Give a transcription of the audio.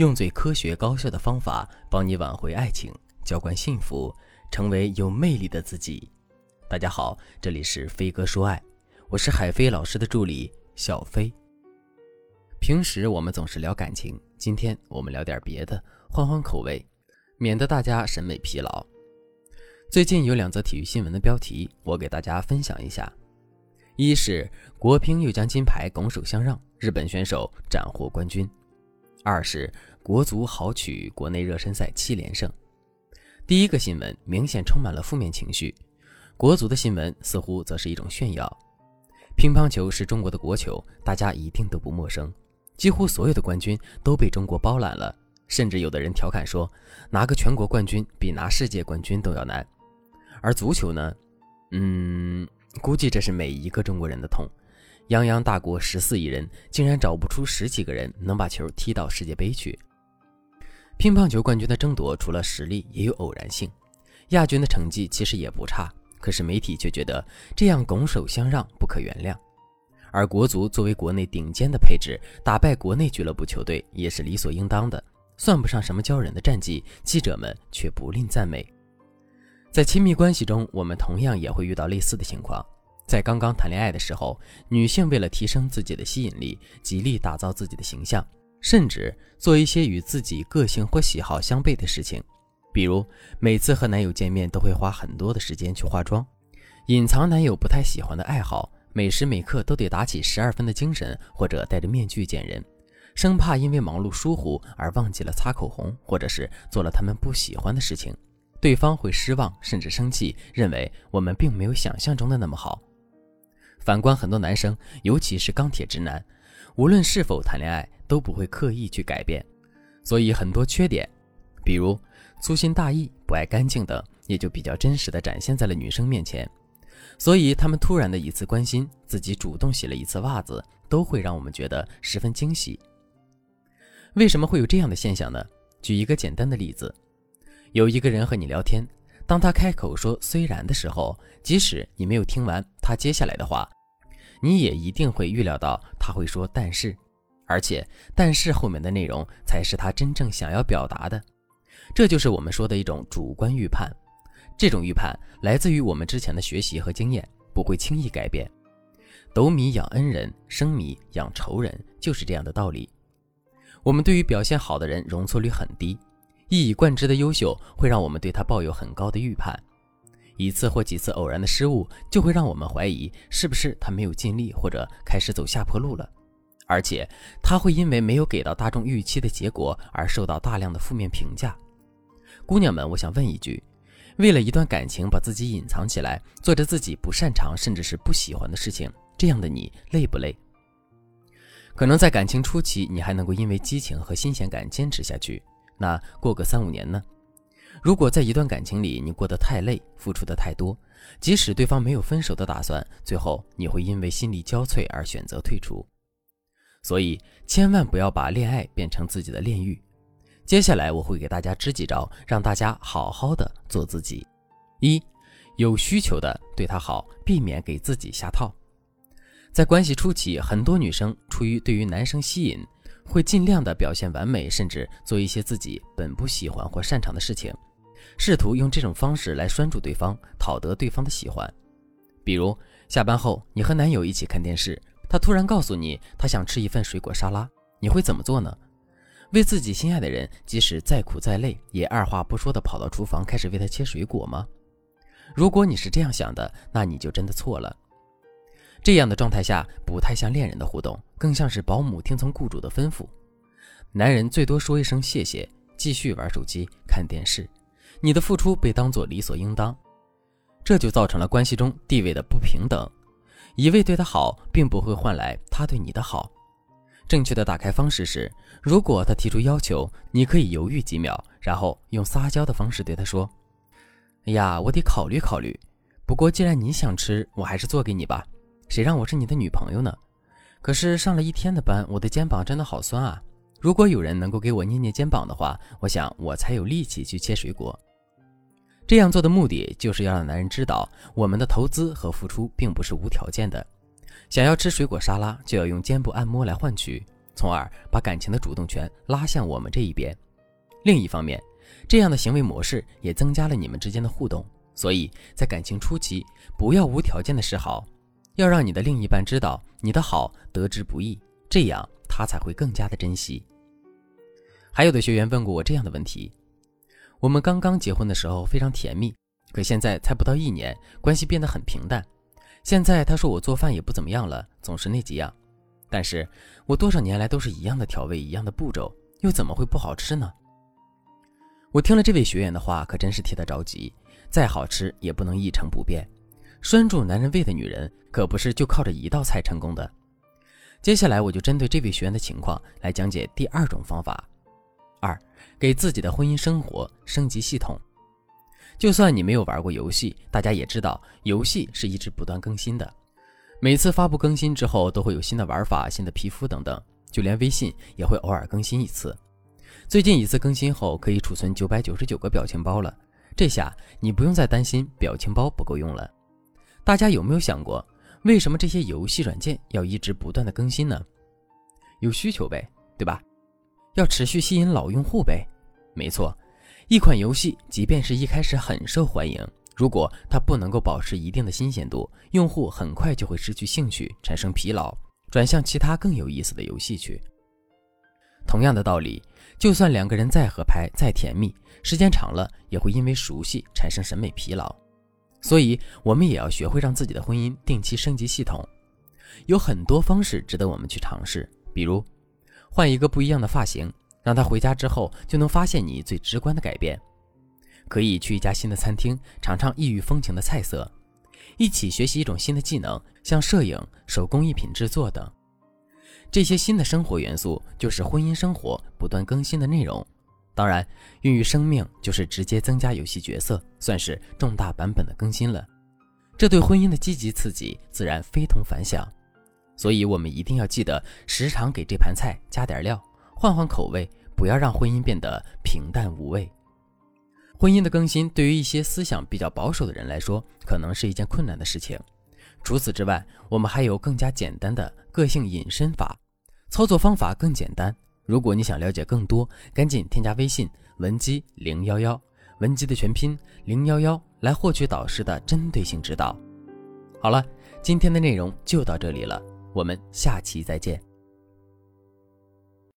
用最科学高效的方法帮你挽回爱情，浇灌幸福，成为有魅力的自己。大家好，这里是飞哥说爱，我是海飞老师的助理小飞。平时我们总是聊感情，今天我们聊点别的，换换口味，免得大家审美疲劳。最近有两则体育新闻的标题，我给大家分享一下：一是国乒又将金牌拱手相让，日本选手斩获冠军；二是。国足豪取国内热身赛七连胜。第一个新闻明显充满了负面情绪，国足的新闻似乎则是一种炫耀。乒乓球是中国的国球，大家一定都不陌生，几乎所有的冠军都被中国包揽了。甚至有的人调侃说，拿个全国冠军比拿世界冠军都要难。而足球呢？嗯，估计这是每一个中国人的痛。泱泱大国十四亿人，竟然找不出十几个人能把球踢到世界杯去。乒乓球冠军的争夺，除了实力，也有偶然性。亚军的成绩其实也不差，可是媒体却觉得这样拱手相让不可原谅。而国足作为国内顶尖的配置，打败国内俱乐部球队也是理所应当的，算不上什么骄人的战绩。记者们却不吝赞美。在亲密关系中，我们同样也会遇到类似的情况。在刚刚谈恋爱的时候，女性为了提升自己的吸引力，极力打造自己的形象。甚至做一些与自己个性或喜好相悖的事情，比如每次和男友见面都会花很多的时间去化妆，隐藏男友不太喜欢的爱好，每时每刻都得打起十二分的精神，或者戴着面具见人，生怕因为忙碌疏忽而忘记了擦口红，或者是做了他们不喜欢的事情，对方会失望甚至生气，认为我们并没有想象中的那么好。反观很多男生，尤其是钢铁直男，无论是否谈恋爱。都不会刻意去改变，所以很多缺点，比如粗心大意、不爱干净等，也就比较真实的展现在了女生面前。所以他们突然的一次关心，自己主动洗了一次袜子，都会让我们觉得十分惊喜。为什么会有这样的现象呢？举一个简单的例子，有一个人和你聊天，当他开口说“虽然”的时候，即使你没有听完他接下来的话，你也一定会预料到他会说“但是”。而且，但是后面的内容才是他真正想要表达的，这就是我们说的一种主观预判。这种预判来自于我们之前的学习和经验，不会轻易改变。斗米养恩人，生米养仇人，就是这样的道理。我们对于表现好的人容错率很低，一以贯之的优秀会让我们对他抱有很高的预判。一次或几次偶然的失误，就会让我们怀疑是不是他没有尽力，或者开始走下坡路了。而且他会因为没有给到大众预期的结果而受到大量的负面评价。姑娘们，我想问一句：为了一段感情把自己隐藏起来，做着自己不擅长甚至是不喜欢的事情，这样的你累不累？可能在感情初期，你还能够因为激情和新鲜感坚持下去。那过个三五年呢？如果在一段感情里你过得太累，付出的太多，即使对方没有分手的打算，最后你会因为心力交瘁而选择退出。所以，千万不要把恋爱变成自己的炼狱。接下来我会给大家支几招，让大家好好的做自己。一，有需求的对他好，避免给自己下套。在关系初期，很多女生出于对于男生吸引，会尽量的表现完美，甚至做一些自己本不喜欢或擅长的事情，试图用这种方式来拴住对方，讨得对方的喜欢。比如，下班后你和男友一起看电视。他突然告诉你，他想吃一份水果沙拉，你会怎么做呢？为自己心爱的人，即使再苦再累，也二话不说地跑到厨房开始为他切水果吗？如果你是这样想的，那你就真的错了。这样的状态下，不太像恋人的互动，更像是保姆听从雇主的吩咐。男人最多说一声谢谢，继续玩手机、看电视，你的付出被当作理所应当，这就造成了关系中地位的不平等。一味对他好，并不会换来他对你的好。正确的打开方式是：如果他提出要求，你可以犹豫几秒，然后用撒娇的方式对他说：“哎呀，我得考虑考虑。不过既然你想吃，我还是做给你吧。谁让我是你的女朋友呢？可是上了一天的班，我的肩膀真的好酸啊！如果有人能够给我捏捏肩膀的话，我想我才有力气去切水果。”这样做的目的就是要让男人知道，我们的投资和付出并不是无条件的。想要吃水果沙拉，就要用肩部按摩来换取。从而把感情的主动权拉向我们这一边。另一方面，这样的行为模式也增加了你们之间的互动。所以在感情初期，不要无条件的示好，要让你的另一半知道你的好得之不易，这样他才会更加的珍惜。还有的学员问过我这样的问题：我们刚刚结婚的时候非常甜蜜，可现在才不到一年，关系变得很平淡。现在他说我做饭也不怎么样了，总是那几样。但是我多少年来都是一样的调味，一样的步骤，又怎么会不好吃呢？我听了这位学员的话，可真是替他着急。再好吃也不能一成不变，拴住男人胃的女人可不是就靠着一道菜成功的。接下来我就针对这位学员的情况来讲解第二种方法：二，给自己的婚姻生活升级系统。就算你没有玩过游戏，大家也知道游戏是一直不断更新的。每次发布更新之后，都会有新的玩法、新的皮肤等等，就连微信也会偶尔更新一次。最近一次更新后，可以储存九百九十九个表情包了。这下你不用再担心表情包不够用了。大家有没有想过，为什么这些游戏软件要一直不断的更新呢？有需求呗，对吧？要持续吸引老用户呗。没错，一款游戏即便是一开始很受欢迎，如果它不能够保持一定的新鲜度，用户很快就会失去兴趣，产生疲劳，转向其他更有意思的游戏去。同样的道理，就算两个人再合拍、再甜蜜，时间长了也会因为熟悉产生审美疲劳。所以，我们也要学会让自己的婚姻定期升级系统。有很多方式值得我们去尝试，比如换一个不一样的发型，让他回家之后就能发现你最直观的改变；可以去一家新的餐厅尝尝异域风情的菜色；一起学习一种新的技能，像摄影、手工艺品制作等。这些新的生活元素就是婚姻生活不断更新的内容。当然，孕育生命就是直接增加游戏角色，算是重大版本的更新了。这对婚姻的积极刺激自然非同凡响。所以，我们一定要记得时常给这盘菜加点料，换换口味，不要让婚姻变得平淡无味。婚姻的更新对于一些思想比较保守的人来说，可能是一件困难的事情。除此之外，我们还有更加简单的个性隐身法，操作方法更简单。如果你想了解更多，赶紧添加微信文姬零幺幺，文姬的全拼零幺幺，来获取导师的针对性指导。好了，今天的内容就到这里了，我们下期再见。